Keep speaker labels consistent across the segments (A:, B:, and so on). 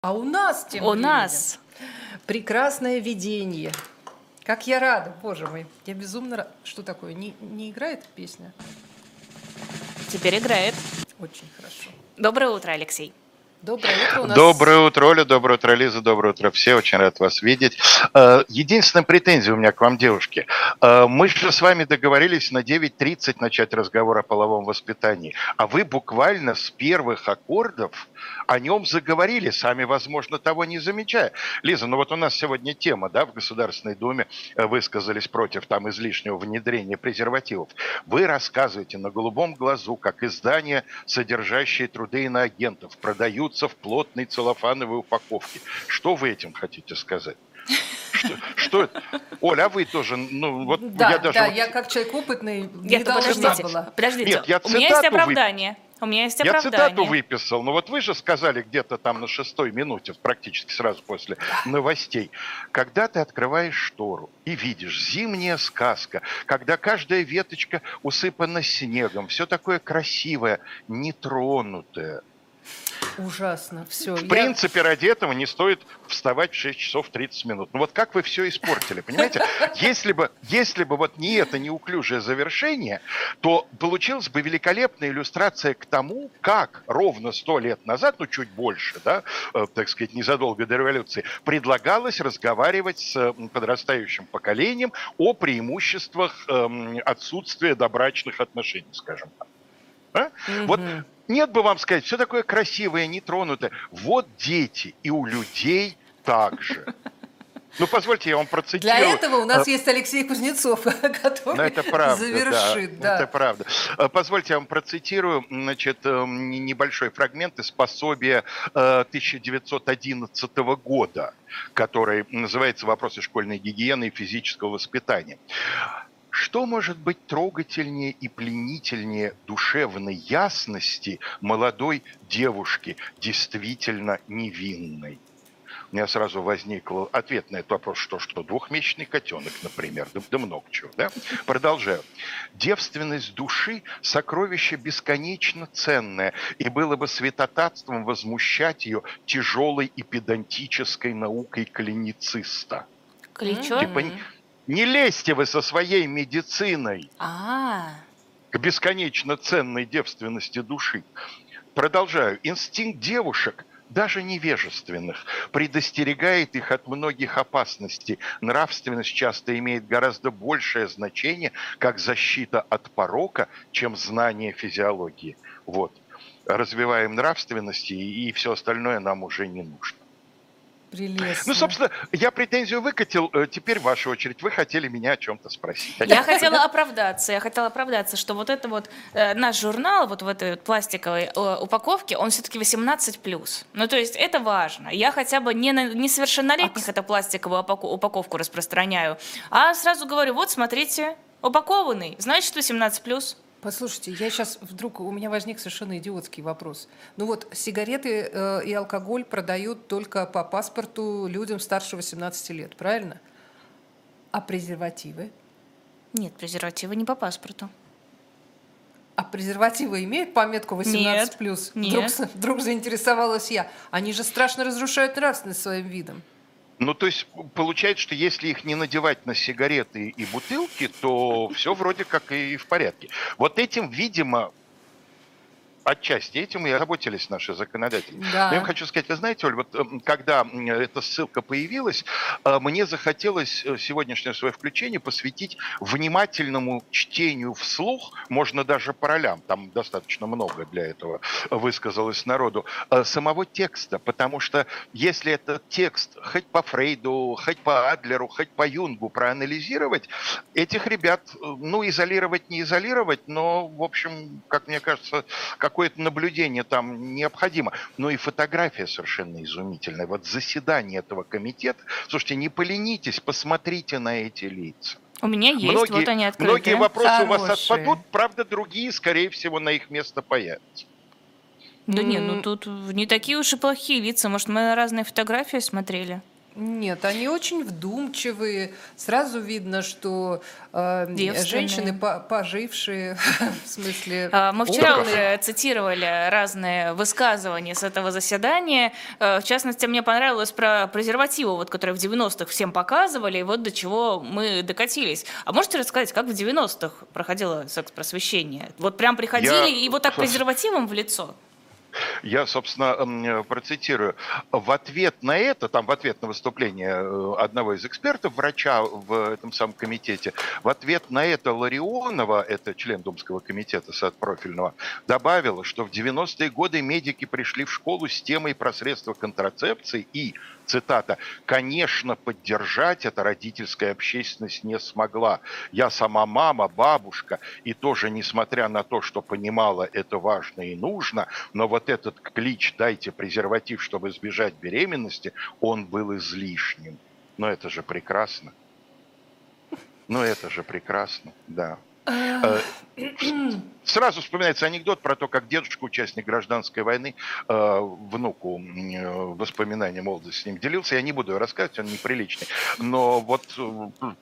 A: А у нас тем
B: У
A: временем
B: нас.
A: прекрасное видение. Как я рада, боже мой. Я безумно рада. Что такое? Не, не играет песня?
B: Теперь играет.
A: Очень хорошо.
B: Доброе утро, Алексей.
A: Доброе утро у.
C: Доброе утро, Оля, доброе утро, Лиза, доброе утро все, очень рад вас видеть. Э, Единственная претензия у меня к вам, девушки. Э, Мы же с вами договорились на 9.30 начать разговор о половом воспитании, а вы буквально с первых аккордов о нем заговорили, сами, возможно, того не замечая. Лиза, ну вот у нас сегодня тема, да, в Государственной Думе э, высказались против там излишнего внедрения презервативов. Вы рассказываете на голубом глазу, как издания, содержащие труды иноагентов, продаются в плотной целлофановой упаковке. Что вы этим хотите сказать? Что, что это? Оля, а вы тоже, ну вот
A: Да,
C: я даже...
A: да,
C: вот-
A: я как человек опытный не
B: Нет,
A: должна
B: подождите,
A: была.
B: подождите.
C: Нет, я
B: У меня есть оправдание. У меня есть
C: Я
B: оправдание.
C: цитату выписал, но вот вы же сказали где-то там на шестой минуте, практически сразу после новостей, когда ты открываешь штору и видишь зимняя сказка, когда каждая веточка усыпана снегом, все такое красивое, нетронутое.
A: Ужасно. Все.
C: В принципе, ради этого не стоит вставать в 6 часов 30 минут. Ну вот как вы все испортили, понимаете? Если бы, если бы вот не это неуклюжее завершение, то получилась бы великолепная иллюстрация к тому, как ровно сто лет назад, ну чуть больше, да, э, так сказать, незадолго до революции, предлагалось разговаривать с подрастающим поколением о преимуществах эм, отсутствия добрачных отношений, скажем так. А? Вот
A: Мгм.
C: Нет бы вам сказать, все такое красивое, нетронутое. Вот дети, и у людей так же. Ну, позвольте, я вам процитирую.
A: Для этого у нас
C: Э,
A: есть Алексей Кузнецов, который
C: Ну, это правда,
A: завершит.
C: да,
A: Да,
C: это правда. Э, Позвольте, я вам процитирую, значит, э, н- небольшой фрагмент из пособия э, 1911 года, который называется «Вопросы школьной гигиены и физического воспитания». Что может быть трогательнее и пленительнее душевной ясности молодой девушки, действительно невинной? У меня сразу возник ответ на этот вопрос, что что, двухмесячный котенок, например, да, да много чего, да? Продолжаю. Девственность души – сокровище бесконечно ценное, и было бы святотатством возмущать ее тяжелой и педантической наукой клинициста.
B: Кличо?
C: Типа, не лезьте вы со своей медициной
B: А,
C: к бесконечно ценной девственности души. Продолжаю. Инстинкт девушек, даже невежественных, предостерегает их от многих опасностей. Нравственность часто имеет гораздо большее значение как защита от порока, чем знание физиологии. Вот. Развиваем нравственность, и, и все остальное нам уже не нужно.
A: Прелестно.
C: Ну, собственно, я претензию выкатил. Э, Теперь ваша очередь. Вы хотели меня о чем-то спросить.
B: я хотела оправдаться. Я хотела оправдаться, что вот это вот э, наш журнал вот в этой вот пластиковой э, упаковке, он все-таки 18+. Ну, то есть это важно. Я хотя бы не на несовершеннолетних эту пластиковую упаковку распространяю, а сразу говорю, вот смотрите, упакованный, значит 18+.
A: Послушайте, я сейчас вдруг у меня возник совершенно идиотский вопрос. Ну вот сигареты э, и алкоголь продают только по паспорту людям старше 18 лет, правильно? А презервативы?
B: Нет, презервативы не по паспорту.
A: А презервативы имеют пометку 18 плюс?
B: нет.
A: Вдруг, вдруг заинтересовалась я. Они же страшно разрушают нравственность своим видом.
C: Ну, то есть получается, что если их не надевать на сигареты и бутылки, то все вроде как и в порядке. Вот этим, видимо, отчасти этим и озаботились наши законодатели.
A: Да.
C: Но я вам хочу сказать, вы знаете, Оль, вот эм, когда эта ссылка появилась, э, мне захотелось э, сегодняшнее свое включение посвятить внимательному чтению вслух, можно даже по ролям, там достаточно много для этого высказалось народу, э, самого текста, потому что если этот текст хоть по Фрейду, хоть по Адлеру, хоть по Юнгу проанализировать, этих ребят, ну, изолировать не изолировать, но, в общем, как мне кажется, какое-то наблюдение там необходимо. Но и фотография совершенно изумительная. Вот заседание этого комитета. Слушайте, не поленитесь, посмотрите на эти лица.
B: У меня есть,
C: многие,
B: вот они открыты.
C: многие вопросы у вас
A: Хорошие.
C: отпадут, правда, другие, скорее всего, на их место появятся.
B: Да не, ну тут не такие уж и плохие лица. Может, мы разные фотографии смотрели?
A: Нет, они очень вдумчивые. Сразу видно, что э, женщины по пожившие, в смысле...
B: А, мы вчера уже цитировали разные высказывания с этого заседания. Э, в частности, мне понравилось про презервативы, вот, которые в 90-х всем показывали, и вот до чего мы докатились. А можете рассказать, как в 90-х проходило секс-просвещение? Вот прям приходили Я... и вот так презервативом в лицо?
C: Я, собственно, процитирую. В ответ на это, там в ответ на выступление э, одного из экспертов, врача в этом самом комитете, в ответ на это Ларионова, это член Думского комитета профильного, добавила, что в 90-е годы медики пришли в школу с темой про средства контрацепции и цитата, «конечно, поддержать это родительская общественность не смогла. Я сама мама, бабушка, и тоже, несмотря на то, что понимала это важно и нужно, но вот этот клич «дайте презерватив, чтобы избежать беременности», он был излишним. Но это же прекрасно. Ну, это же прекрасно, да. Э, сразу вспоминается анекдот про то, как дедушка, участник гражданской войны, э, внуку э, воспоминания молодости с ним делился. Я не буду рассказывать, он неприличный. Но вот,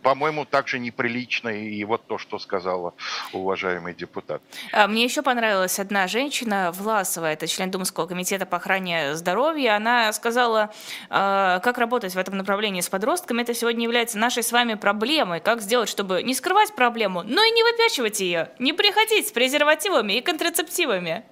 C: по-моему, также неприлично и вот то, что сказала уважаемый депутат.
B: А, мне еще понравилась одна женщина, Власова, это член Думского комитета по охране здоровья. Она сказала, как работать в этом направлении с подростками. Это сегодня является нашей с вами проблемой. Как сделать, чтобы не скрывать проблему, но и не выпячивать ее, не приходить с презервативами и контрацептивами.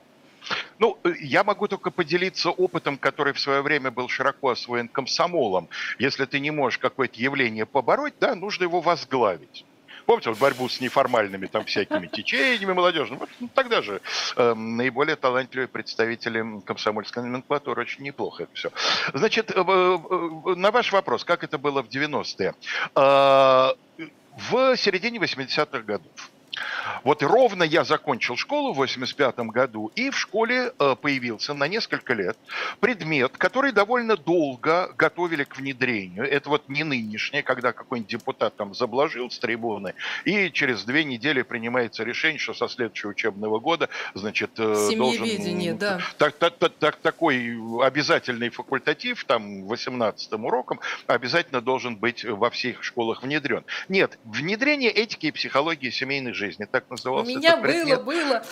C: Ну, э, я могу только поделиться опытом, который в свое время был широко освоен комсомолом. Если ты не можешь какое-то явление побороть, да, нужно его возглавить. Помните вот борьбу с неформальными там всякими течениями молодежными? Вот, ну, тогда же э, наиболее талантливые представители комсомольской номенклатуры очень неплохо это все. Значит, э, э, на ваш вопрос, как это было в 90-е? Э, в середине 80-х годов вот ровно я закончил школу в 85 году, и в школе э, появился на несколько лет предмет, который довольно долго готовили к внедрению. Это вот не нынешнее, когда какой-нибудь депутат там заблажил с трибуны, и через две недели принимается решение, что со следующего учебного года, значит, э, должен... да. Так, так, так, так, такой обязательный факультатив, там, 18 уроком, обязательно должен быть во всех школах внедрен. Нет, внедрение этики и психологии семейной жизни, так назывался
A: У меня было, было.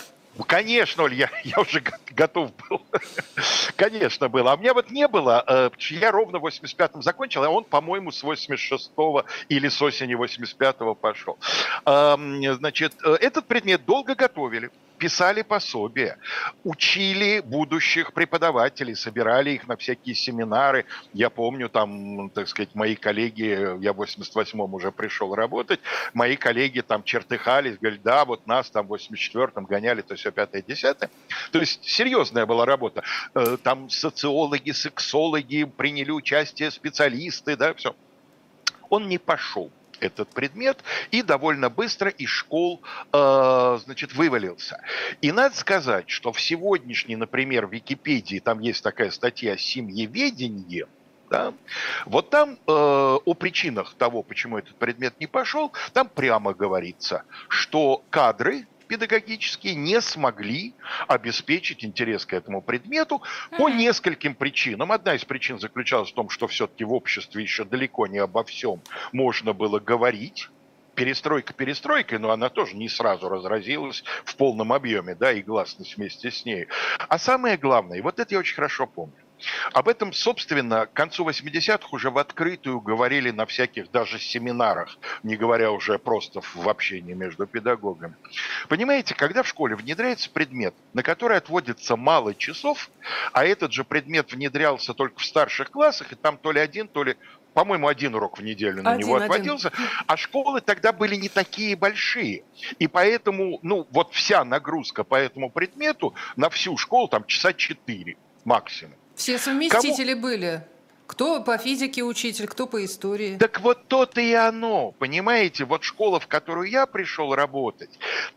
C: Конечно, Оль, я, я уже готов был. Конечно, было. А у меня вот не было. Э, я ровно в 85-м закончил, а он, по-моему, с 86-го или с осени 85-го пошел. Значит, э, этот предмет долго готовили писали пособия, учили будущих преподавателей, собирали их на всякие семинары. Я помню, там, так сказать, мои коллеги, я в 88-м уже пришел работать, мои коллеги там чертыхались, говорили, да, вот нас там в 84-м гоняли, то все пятое, десятое. То есть серьезная была работа. Э, там социологи, сексологи приняли участие, специалисты, да, все. Он не пошел этот предмет и довольно быстро из школ э, значит, вывалился. И надо сказать, что в сегодняшней, например, Википедии, там есть такая статья «Семьеведение», да? Вот там э, о причинах того, почему этот предмет не пошел, там прямо говорится, что кадры педагогические не смогли обеспечить интерес к этому предмету по нескольким причинам. Одна из причин заключалась в том, что все-таки в обществе еще далеко не обо всем можно было говорить перестройка перестройкой, но она тоже не сразу разразилась в полном объеме, да, и гласность вместе с ней. А самое главное, и вот это я очень хорошо помню, об этом, собственно, к концу 80-х уже в открытую говорили на всяких даже семинарах, не говоря уже просто в общении между педагогами. Понимаете, когда в школе внедряется предмет, на который отводится мало часов, а этот же предмет внедрялся только в старших классах, и там то ли один, то ли по-моему, один урок в неделю на один, него отводился, один. а школы тогда были не такие большие. И поэтому, ну, вот вся нагрузка по этому предмету на всю школу там часа четыре максимум.
A: Все совместители Кому... были. Кто по физике учитель, кто по истории.
C: Так вот то-то и оно, понимаете? Вот школа, в которую я пришел работать,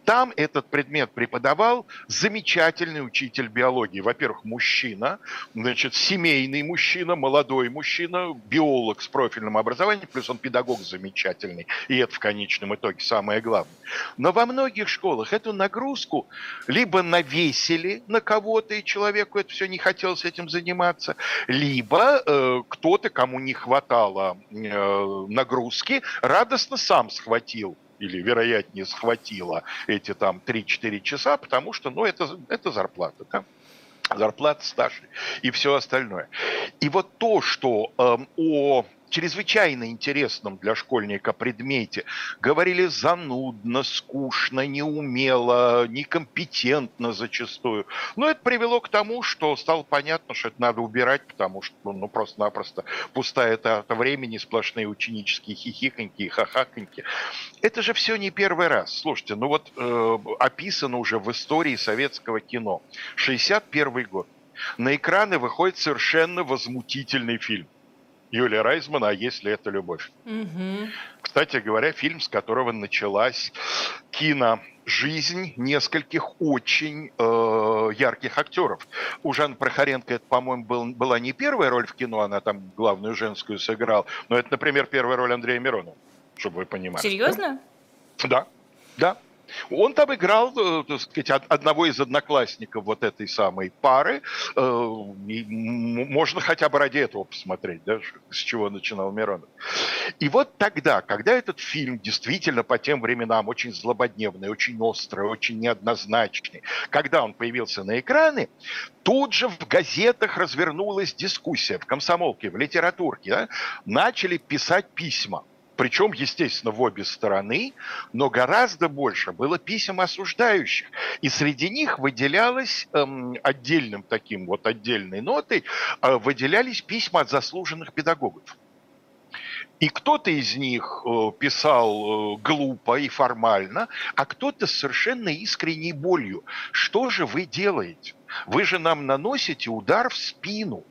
C: там этот предмет преподавал замечательный учитель биологии. Во-первых, мужчина, значит, семейный мужчина, молодой мужчина, биолог с профильным образованием, плюс он педагог замечательный. И это в конечном итоге самое главное. Но во многих школах эту нагрузку либо навесили на кого-то, и человеку это все не хотелось этим заниматься, либо э, кто-то, кому не хватало э, нагрузки, радостно сам схватил или, вероятнее, схватила эти там 3-4 часа, потому что, ну, это, это зарплата, да? зарплата, стаж и все остальное. И вот то, что э, о чрезвычайно интересном для школьника предмете. Говорили занудно, скучно, неумело, некомпетентно зачастую. Но это привело к тому, что стало понятно, что это надо убирать, потому что ну, ну просто-напросто пустая трата времени, сплошные ученические хихиканьки и хахаканьки. Это же все не первый раз. Слушайте, ну вот э, описано уже в истории советского кино. 61 год. На экраны выходит совершенно возмутительный фильм Юлия Райзмана «А если это любовь?». Угу. Кстати говоря, фильм, с которого началась кино жизнь нескольких очень э, ярких актеров. У Жанны Прохоренко это, по-моему, был, была не первая роль в кино, она там главную женскую сыграла, но это, например, первая роль Андрея Миронова, чтобы вы понимали.
B: Серьезно?
C: Да, да. Он там играл, э, так сказать, одного из одноклассников вот этой самой пары. Э, можно хотя бы ради этого посмотреть, да, с чего начинал Миронов. И вот тогда, когда этот фильм действительно по тем временам очень злободневный, очень острый, очень неоднозначный, когда он появился на экраны, тут же в газетах развернулась дискуссия, в комсомолке, в литературке, да, начали писать письма – причем, естественно, в обе стороны, но гораздо больше было писем осуждающих. И среди них выделялось эм, отдельным таким вот отдельной нотой, э, выделялись письма от заслуженных педагогов. И кто-то из них э, писал э, глупо и формально, а кто-то с совершенно искренней болью. Что же вы делаете? Вы же нам наносите удар в спину.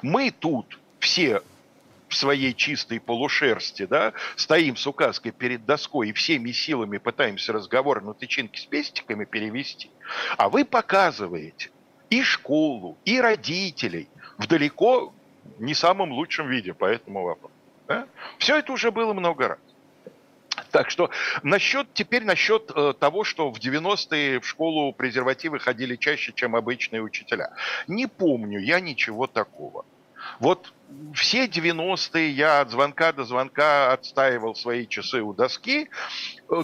C: Мы тут все в своей чистой полушерсти, да, стоим с указкой перед доской и всеми силами пытаемся разговор на тычинки с пестиками перевести, а вы показываете и школу, и родителей в далеко не самом лучшем виде по этому вопросу. Да? Все это уже было много раз. Так что насчет, теперь насчет э, того, что в 90-е в школу презервативы ходили чаще, чем обычные учителя. Не помню я ничего такого. Вот все 90-е я от звонка до звонка отстаивал свои часы у доски.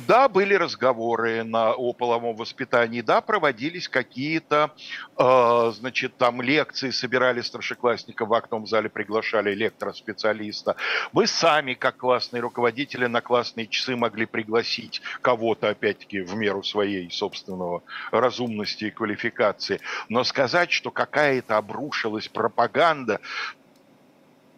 C: Да, были разговоры на, о половом воспитании, да, проводились какие-то, э, значит, там лекции, собирали старшеклассников в актовом зале, приглашали электроспециалиста. Мы сами, как классные руководители, на классные часы могли пригласить кого-то, опять-таки, в меру своей собственного разумности и квалификации. Но сказать, что какая-то обрушилась пропаганда,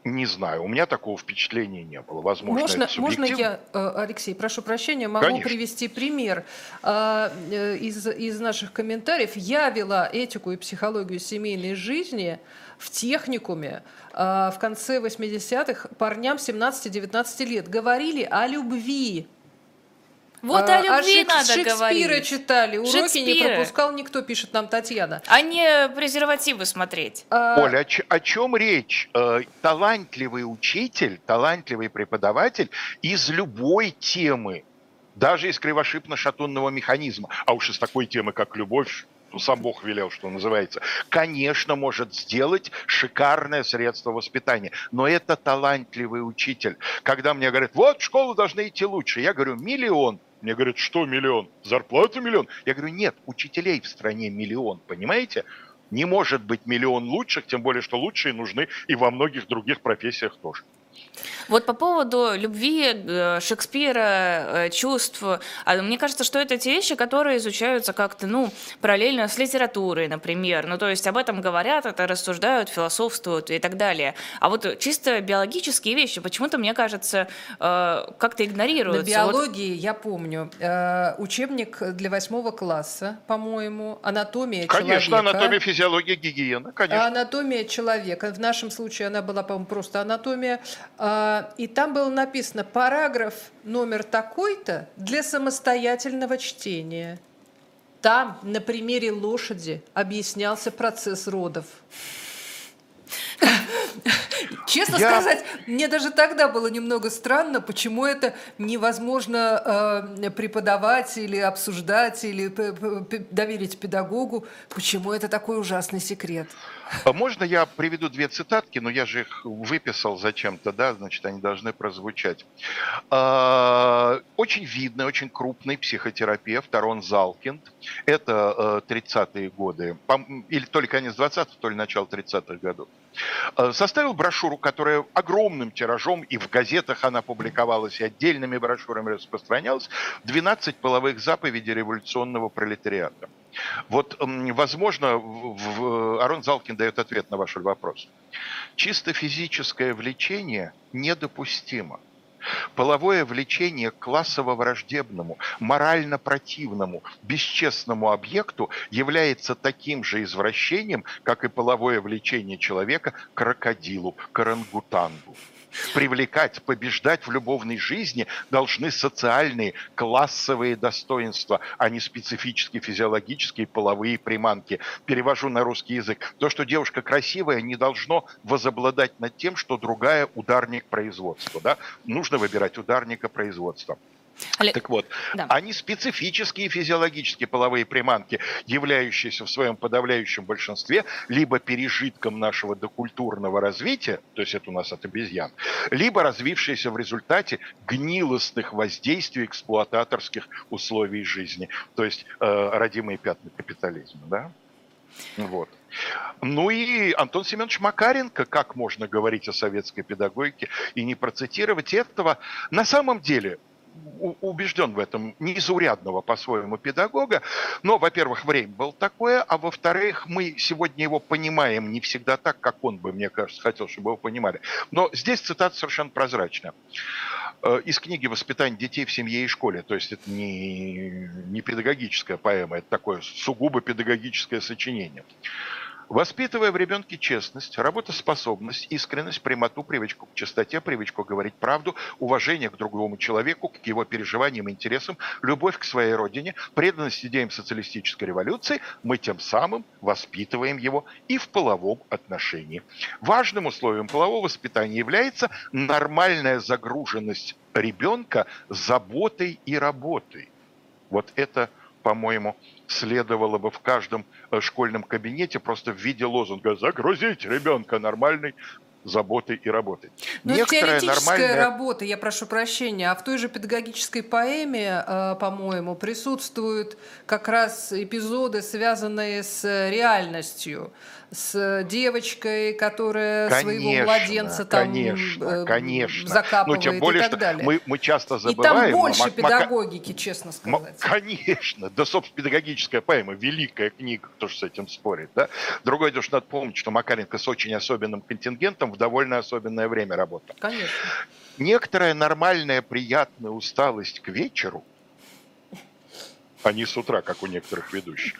C: не знаю, у меня такого впечатления не было. Возможно,
A: можно,
C: это
A: можно я, э, Алексей, прошу прощения, могу Конечно. привести пример а, э, из, из наших комментариев. Я вела этику и психологию семейной жизни в техникуме а, в конце 80-х парням 17-19 лет. Говорили о любви
B: вот а, о любви а надо
A: Шекспира
B: говорить.
A: Шекспира читали, уроки Шекспира. не пропускал никто, пишет нам Татьяна.
B: А не презервативы смотреть.
C: А... Оля, о, о чем речь? Э, талантливый учитель, талантливый преподаватель из любой темы, даже из кривошипно-шатунного механизма, а уж из такой темы, как любовь, ну, сам Бог велел, что называется, конечно, может сделать шикарное средство воспитания. Но это талантливый учитель. Когда мне говорят, вот, в школу должны идти лучше, я говорю, миллион мне говорят, что миллион? Зарплата миллион? Я говорю, нет, учителей в стране миллион, понимаете? Не может быть миллион лучших, тем более, что лучшие нужны и во многих других профессиях тоже.
B: Вот по поводу любви, э, Шекспира, э, чувств, а мне кажется, что это те вещи, которые изучаются как-то, ну, параллельно с литературой, например. Ну, то есть об этом говорят, это рассуждают, философствуют и так далее. А вот чисто биологические вещи почему-то, мне кажется, э, как-то игнорируются.
A: На биологии, вот... я помню, учебник для восьмого класса, по-моему, анатомия
C: конечно,
A: человека.
C: Конечно, анатомия, физиология, гигиена, конечно.
A: Анатомия человека. В нашем случае она была, по-моему, просто анатомия и там было написано параграф номер такой-то для самостоятельного чтения. Там на примере лошади объяснялся процесс родов. Честно
C: Я-
A: сказать, мне даже тогда было немного странно, почему это невозможно э, преподавать или обсуждать, или п- п- доверить педагогу. Почему это такой ужасный секрет?
C: А Можно я приведу две цитатки, но я же их выписал зачем-то, да, значит, они должны прозвучать. А, Очень видный, очень крупный психотерапевт Арон Залкинд. Это э, 30-е годы, пом- или то ли конец 20-х, то ли начало 30-х годов. Э, Составил брошюру, которая огромным тиражом, и в газетах она публиковалась, и отдельными брошюрами распространялась, «12 половых заповедей революционного пролетариата». Вот, возможно, в- Арон Залкин дает ответ на ваш вопрос. Чисто физическое влечение недопустимо. Половое влечение к классово-враждебному, морально противному, бесчестному объекту является таким же извращением, как и половое влечение человека к крокодилу, к орангутангу. Привлекать, побеждать в любовной жизни должны социальные, классовые достоинства, а не специфические физиологические половые приманки. Перевожу на русский язык. То, что девушка красивая, не должно возобладать над тем, что другая ударник производства. Да? Нужно выбирать ударника производства.
B: Олег,
C: Так вот,
B: Да.
C: они специфические физиологические половые приманки, являющиеся в своем подавляющем большинстве либо пережитком нашего докультурного развития, то есть это у нас от обезьян, либо развившиеся в результате гнилостных воздействий эксплуататорских условий жизни, то есть э, родимые пятна капитализма, да? Вот. Ну и Антон Семенович Макаренко, как можно говорить о советской педагогике и не процитировать этого, на самом деле убежден в этом, незаурядного по-своему педагога. Но, во-первых, время было такое, а во-вторых, мы сегодня его понимаем не всегда так, как он бы, мне кажется, хотел, чтобы его понимали. Но здесь цитата совершенно прозрачная. Э, Из книги «Воспитание детей в семье и школе». То есть это не, не педагогическая поэма, это такое сугубо педагогическое сочинение. Воспитывая в ребенке честность, работоспособность, искренность, прямоту, привычку к чистоте, привычку говорить правду, уважение к другому человеку, к его переживаниям интересам, любовь к своей родине, преданность идеям социалистической революции, мы тем самым воспитываем его и в половом отношении. Важным условием полового воспитания является нормальная загруженность ребенка заботой и работой. Вот это, по-моему, следовало бы в каждом э, школьном кабинете просто в виде лозунга «Загрузить ребенка нормальной заботой и работой».
A: Ну, это
C: Некоторая
A: теоретическая
C: нормальная-
A: работа, я прошу прощения. А в той же педагогической поэме, э, по-моему, присутствуют как раз эпизоды, связанные с реальностью, с девочкой, которая своего
C: Конечно,
A: младенца там
C: конечно,
A: э,
C: конечно.
A: закапывает
C: ну, тем более,
A: и так далее.
C: Мы, мы часто
A: и
C: забываем...
A: там
C: но
A: больше педагогики, честно сказать.
C: Конечно, да, собственно, педагогическая поэма, великая книга, кто же с этим спорит, да? Другое дело, что надо помнить, что Макаренко с очень особенным контингентом в довольно особенное время работал.
A: Конечно.
C: Некоторая нормальная, приятная усталость к вечеру, а не с утра, как у некоторых ведущих.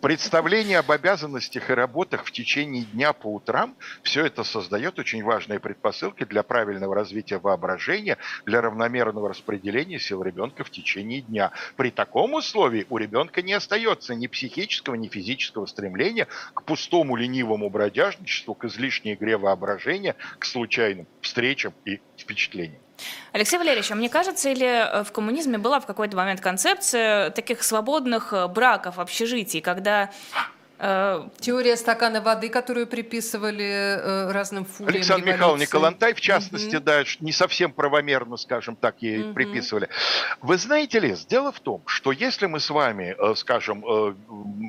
C: Представление об обязанностях и работах в течение дня по утрам, все это создает очень важные предпосылки для правильного развития воображения, для равномерного распределения сил ребенка в течение дня. При таком условии у ребенка не остается ни психического, ни физического стремления к пустому ленивому бродяжничеству, к излишней игре воображения, к случайным встречам и впечатлениям.
B: Алексей Валерьевич, а мне кажется, или э, в коммунизме была в какой-то момент концепция таких свободных э, браков, общежитий, когда
A: Теория стакана воды, которую приписывали э, разным фуриям
C: Александр. Михайлович Калантай, в частности,
A: Мгм.
C: да, не совсем правомерно, скажем так, ей
A: Мгм.
C: приписывали. Вы знаете ли, дело в том, что если мы с вами, э, скажем, э,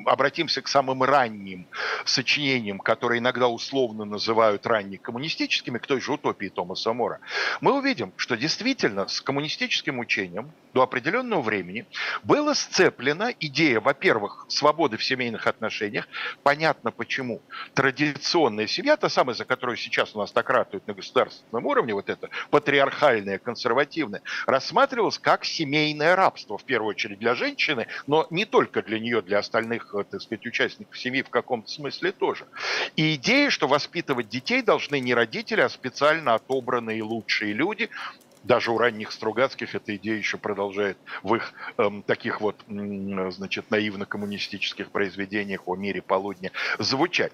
C: обратимся к самым ранним сочинениям, которые иногда условно называют раннекоммунистическими, к той же утопии Томаса Мора, мы увидим, что действительно с коммунистическим учением до определенного времени была сцеплена идея, во-первых, свободы в семейных отношениях. Понятно почему. Традиционная семья, та самая, за которую сейчас у нас так ратуют на государственном уровне, вот это патриархальное, консервативное, рассматривалась как семейное рабство, в первую очередь для женщины, но не только для нее, для остальных, э, так сказать, участников семьи в каком-то смысле тоже. И идея, что воспитывать детей должны не родители, а специально отобранные лучшие люди, даже у ранних Стругацких эта идея еще продолжает в их эм, таких вот, м, значит, наивно-коммунистических произведениях о мире полудня звучать.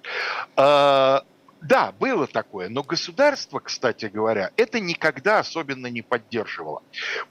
C: А, Да, было такое, но государство, кстати говоря, это никогда особенно не поддерживало.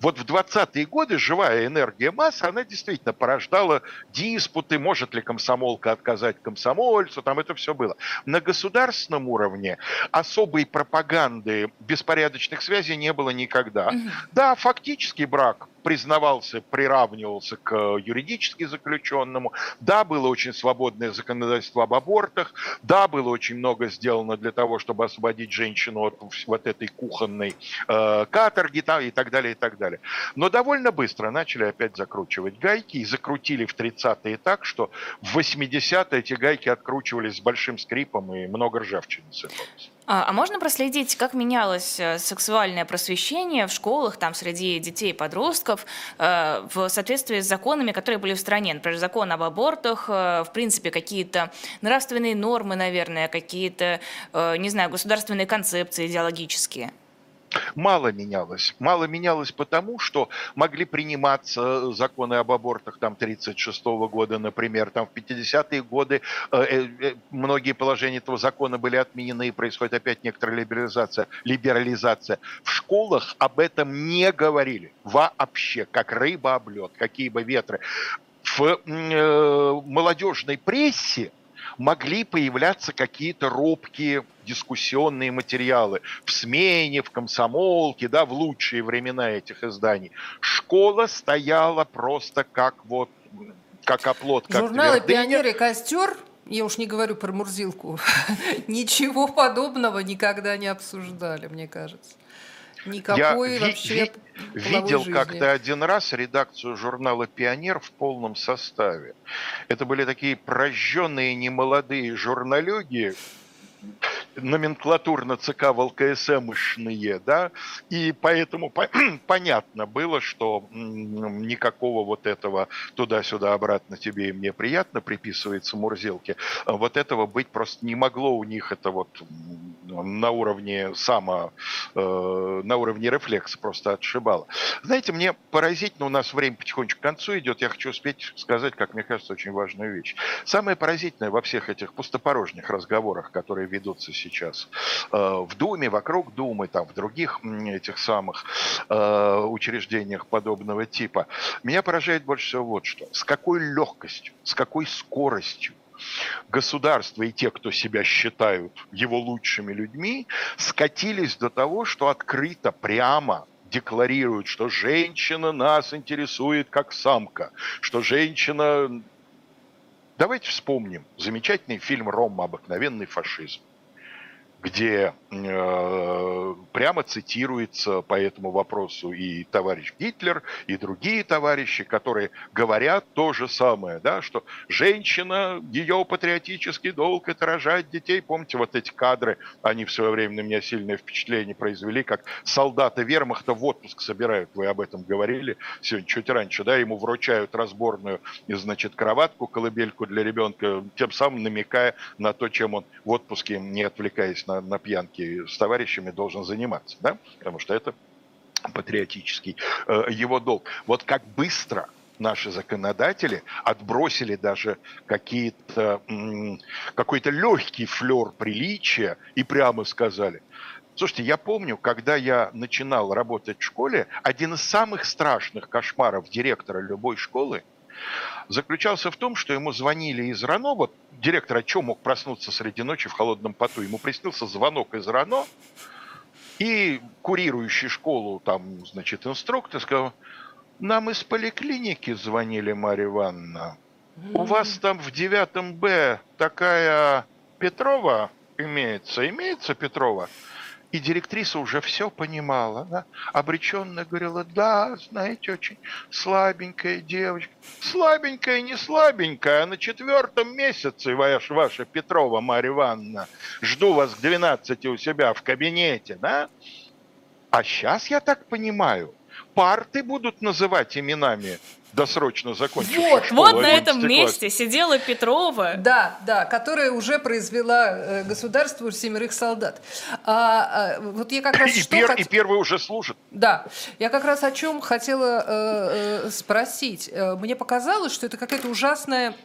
C: Вот в 20-е годы живая энергия масс, она действительно порождала диспуты, может ли комсомолка отказать комсомольцу, там это все было. На государственном уровне особой пропаганды беспорядочных связей не было никогда. Да, фактически брак признавался, приравнивался к юридически заключенному. Да, было очень свободное законодательство об абортах. Да, было очень много сделано для того, чтобы освободить женщину от вот этой кухонной э, каторги там, и так далее, и так далее. Но довольно быстро начали опять закручивать гайки и закрутили в 30-е так, что в 80-е эти гайки откручивались с большим скрипом и много ржавчины сыпалось.
B: А, а можно проследить, как менялось э, сексуальное просвещение в школах, там, среди детей и подростков, э, в соответствии с законами, которые были в стране? Например, закон об абортах, э, в принципе, какие-то нравственные нормы, наверное, какие-то, не знаю, государственные концепции идеологические?
C: Мало менялось. Мало менялось потому, что могли приниматься законы об абортах там 36 -го года, например, там в 50-е годы э, э, э, многие положения этого закона были отменены, и происходит опять некоторая либерализация. либерализация. В школах об этом не говорили вообще, как рыба об лед, какие бы ветры. В э, молодежной прессе могли появляться какие-то робкие дискуссионные материалы в смене, в комсомолке, да, в лучшие времена этих изданий. Школа стояла просто как вот, как оплот, как
A: Журналы «Пионер» и «Костер» я уж не говорю про Мурзилку, ничего подобного никогда не обсуждали, мне кажется. Никакой
C: я
A: вообще
C: ви, видел как-то один раз редакцию журнала «Пионер» в полном составе. Это были такие прожженные немолодые журналюги, номенклатурно ЦК ВЛКСМшные, да, и поэтому по понятно было, что никакого вот этого туда-сюда обратно тебе и мне приятно приписывается Мурзилке, вот этого быть просто не могло у них, это вот на уровне само, э, на уровне рефлекса просто отшибало. Знаете, мне поразительно, у нас время потихонечку к концу идет, я хочу успеть сказать, как мне кажется, очень важную вещь. Самое поразительное во всех этих пустопорожних разговорах, которые ведутся сейчас э, в Думе, вокруг Думы, там, в других этих самых э, учреждениях подобного типа. Меня поражает больше всего вот что. С какой легкостью, с какой скоростью государство и те, кто себя считают его лучшими людьми, скатились до того, что открыто, прямо декларируют, что женщина нас интересует как самка, что женщина... Давайте вспомним замечательный фильм «Рома. Обыкновенный фашизм» где э, прямо цитируется по этому вопросу и товарищ Гитлер, и другие товарищи, которые говорят то же самое, да, что женщина, ее патриотический долг – это рожать детей. Помните вот эти кадры, они в свое время на меня сильное впечатление произвели, как солдаты вермахта в отпуск собирают, вы об этом говорили сегодня чуть раньше, да, ему вручают разборную, значит, кроватку, колыбельку для ребенка, тем самым намекая на то, чем он в отпуске, не отвлекаясь на, на пьянке с товарищами должен заниматься, да? потому что это патриотический э, его долг. Вот как быстро наши законодатели отбросили даже какие-то, какой-то легкий флер приличия и прямо сказали, Слушайте, я помню, когда я начинал работать в школе, один из самых страшных кошмаров директора любой школы – заключался в том, что ему звонили из РАНО, вот директор о чем мог проснуться среди ночи в холодном поту, ему приснился звонок из РАНО, и курирующий школу там, значит, инструктор сказал, нам из поликлиники звонили, Марья Ивановна, у вас там в девятом Б такая Петрова имеется, имеется Петрова? И директриса уже все понимала. Она обреченно говорила, да, знаете, очень слабенькая девочка. Слабенькая, не слабенькая, а на четвертом месяце, ваша, ваша Петрова Марья Ивановна, жду вас к 12 у себя в кабинете, да? А сейчас, я так понимаю, парты будут называть именами досрочно закончивших
B: Вот,
C: школу,
B: вот на этом месте сидела Петрова.
A: Да, да, которая уже произвела э, государству семерых солдат. А, а, вот я как раз
C: и,
A: что
C: пер,
A: хот...
C: и первый уже служит.
A: Да, я как раз о чем хотела э, э, спросить. Э, мне показалось, что это какая-то ужасная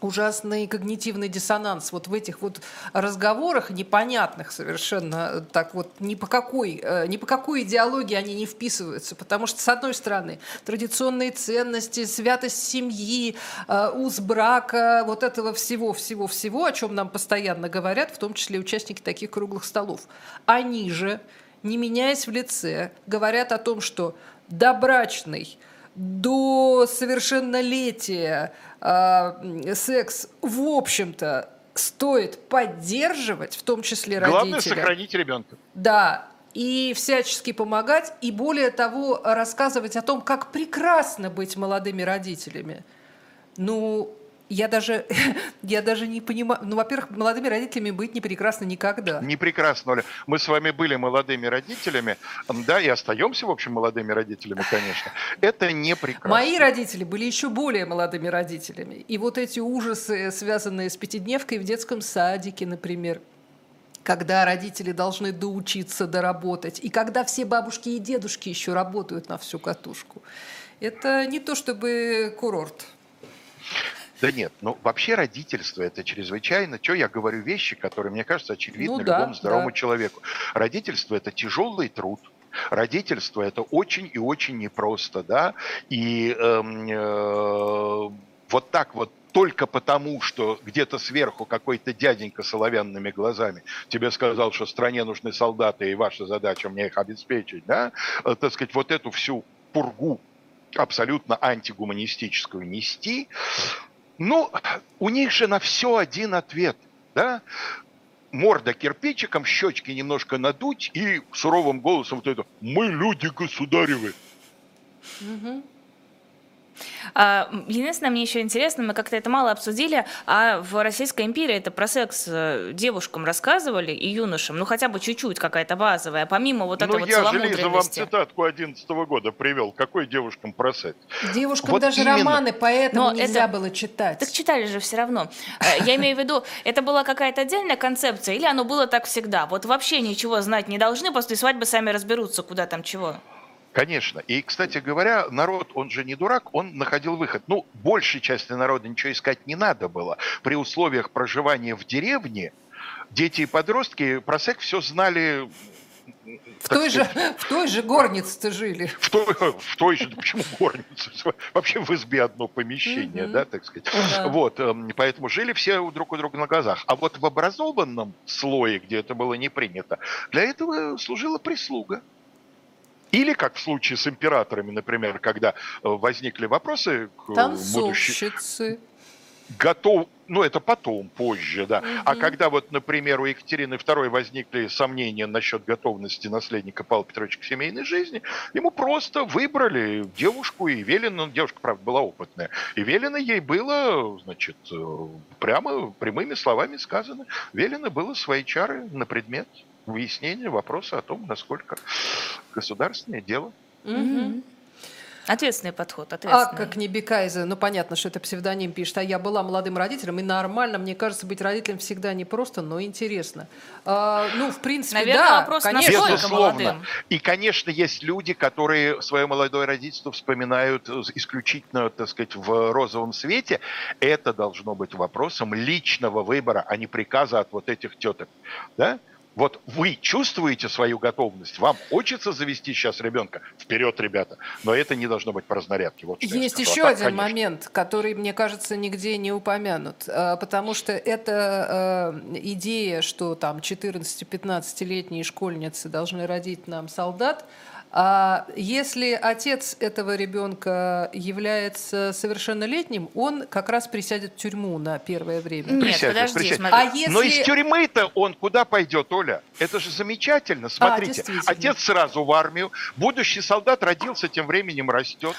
A: ужасный когнитивный диссонанс вот в этих вот разговорах непонятных совершенно так вот ни по какой э, ни по какой идеологии они не вписываются. Потому что с одной стороны традиционные ценности святость семьи э, уз брака вот этого всего всего всего о чем нам постоянно говорят в том числе участники таких круглых столов. Они же не меняясь в лице говорят о том что добрачный до совершеннолетия э, секс, в общем-то, стоит поддерживать, в том числе родителя.
C: Главное сохранить ребенка.
A: Да, и всячески помогать, и более того, рассказывать о том, как прекрасно быть молодыми родителями. Ну, я даже, я даже не понимаю. Ну, во-первых, молодыми родителями быть не прекрасно никогда.
C: Не прекрасно, Оля. Мы с вами были молодыми родителями, да, и остаемся, в общем, молодыми родителями, конечно. Это не прекрасно.
A: Мои родители были еще более молодыми родителями. И вот эти ужасы, связанные с пятидневкой в детском садике, например, когда родители должны доучиться, доработать, и когда все бабушки и дедушки еще работают на всю катушку. Это не то чтобы курорт.
C: Да нет, ну вообще родительство это чрезвычайно, что я говорю вещи, которые, мне кажется, очевидны
A: Ну да,
C: любому здоровому
A: да.
C: человеку. Родительство это тяжелый труд. Родительство это очень и очень непросто, да, и эм, э, вот так вот только потому, что где-то сверху какой-то дяденька с оловянными глазами тебе сказал, что стране нужны солдаты, и ваша задача мне их обеспечить, да, э, так сказать, вот эту всю пургу абсолютно антигуманистическую нести, ну, у них же на все один ответ, да? Морда кирпичиком, щечки немножко надуть и суровым голосом вот это «Мы люди государевы».
B: М, единственное, мне еще интересно, мы как-то это мало обсудили, а в Российской империи это про секс э, девушкам рассказывали и юношам, ну хотя бы чуть-чуть какая-то базовая, помимо вот этой
C: ну,
B: вот
C: я же, Лиза, вам цитатку 11 года привел. Какой девушкам про секс?
A: Девушкам
C: Вот
A: даже
C: именно.
A: романы поэтому
B: Но
A: нельзя
B: это-
A: было читать.
B: Так читали же все равно. Э, Я имею в виду, это была какая-то отдельная концепция, или оно было так всегда? Вот вообще ничего знать не должны, после свадьбы сами разберутся, куда там чего.
C: Конечно. И, кстати говоря, народ, он же не дурак, он находил выход. Ну, большей части народа ничего искать не надо было. При условиях проживания в деревне дети и подростки про секс все знали
A: в, той же, в той же горнице жили.
C: в той, в той же, почему горница? Вообще в избе одно помещение, да, так сказать.
A: Да.
C: Вот, эм, поэтому жили все друг у друга на глазах. А вот в образованном слое, где это было не принято, для этого служила прислуга. Или, как в случае с императорами, например, когда э, возникли вопросы к э, будущей
A: Танцовщицы.
C: готов, ну это потом, позже, да. А когда вот, например, у Екатерины II возникли сомнения насчет готовности наследника Павла Петровича к семейной жизни, ему просто выбрали девушку и велено, ну, девушка, правда, была опытная, и велено ей было, значит, э, прямо прямыми словами сказано, велено было свои чары на предмет выяснения вопроса о том, насколько государственное дело.
A: Мгм.
B: Ответственный подход,
A: А
B: ответственный.
A: как не Бекайза, ну понятно, что это псевдоним пишет, а я была молодым родителем, и нормально, мне кажется, быть родителем всегда не просто, но интересно. А, ну, в принципе,
B: Наверное,
A: да,
B: вопрос,
A: конечно.
C: Безусловно.
B: молодым?
C: И, конечно, есть люди, которые свое молодое родительство вспоминают исключительно, так сказать, в розовом свете. Это должно быть вопросом личного выбора, а не приказа от вот этих теток. Да? Вот вы чувствуете свою готовность, вам хочется завести сейчас ребенка, вперед, ребята. Но это не должно быть по разнарядке. Вот
A: Есть
C: скажу. А
A: еще
C: так,
A: один
C: конечно.
A: момент, который, мне кажется, нигде не упомянут, а, потому что это э, идея, что там 14-15-летние школьницы должны родить нам солдат. А если отец этого ребенка является совершеннолетним, он как раз присядет в тюрьму на первое время.
B: Нет,
C: Присядет,
B: подожди,
C: присядет.
B: смотри.
A: А если...
C: Но из тюрьмы-то он куда пойдет, Оля? Это же замечательно. Смотрите,
A: действительно.
C: отец сразу в армию, будущий солдат родился, тем временем растет.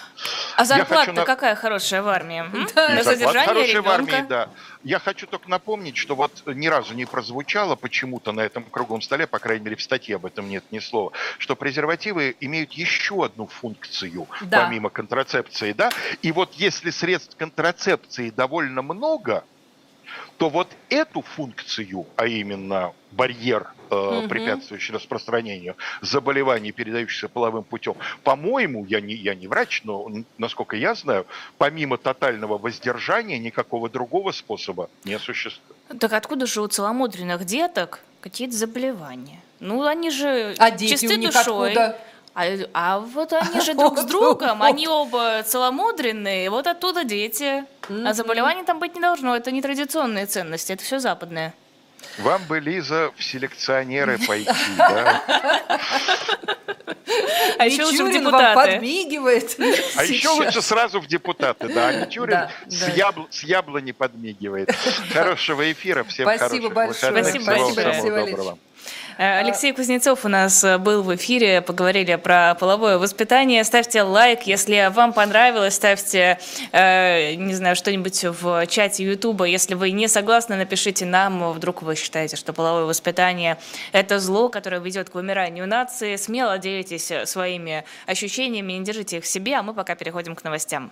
B: А зарплата
C: на-
B: какая хорошая в армии?
A: Да.
B: На содержание
C: хорошая в армии,
B: ребенка?
C: да. Я хочу только напомнить, что вот ни разу не прозвучало почему-то на этом круглом столе, по крайней мере в статье об этом нет ни слова, что презервативы имеют еще одну функцию,
A: Да.
C: помимо контрацепции, да. И вот если средств контрацепции довольно много, то вот эту функцию, а именно барьер э, препятствующие распространению заболеваний, передающихся половым путем. По-моему, я не, я не врач, но насколько я знаю, помимо тотального воздержания никакого другого способа не существует.
B: Так откуда же у целомудренных деток какие-то заболевания? Ну, они же
A: А дети
B: чисты
A: у них
B: душой.
A: откуда?
B: А, а вот они же друг с другом, они оба целомудренные, вот оттуда дети. А заболеваний там быть не должно, это не традиционные ценности, это все западное.
C: Вам бы, Лиза, в селекционеры пойти, да?
B: А еще лучше в депутаты.
A: подмигивает.
C: А еще лучше сразу в депутаты, да. А Мичурин
A: Да,
C: с,
A: да.
C: ябл- с яблони подмигивает. Хорошего эфира, всем
A: Спасибо
C: хороших
A: большое.
C: выходных.
B: Спасибо
C: Всего
B: большое.
C: Самого
A: Спасибо, Алексей.
B: Э, Кузнецов у нас э, был в эфире, поговорили про половое воспитание. Ставьте лайк, если вам понравилось, ставьте, э, не знаю, что-нибудь в чате Ютуба. Если вы не согласны, напишите нам, вдруг вы считаете, что половое воспитание – это зло, которое ведет к вымиранию нации. Смело делитесь э, своими ощущениями, не держите их в себе, а мы пока переходим к новостям.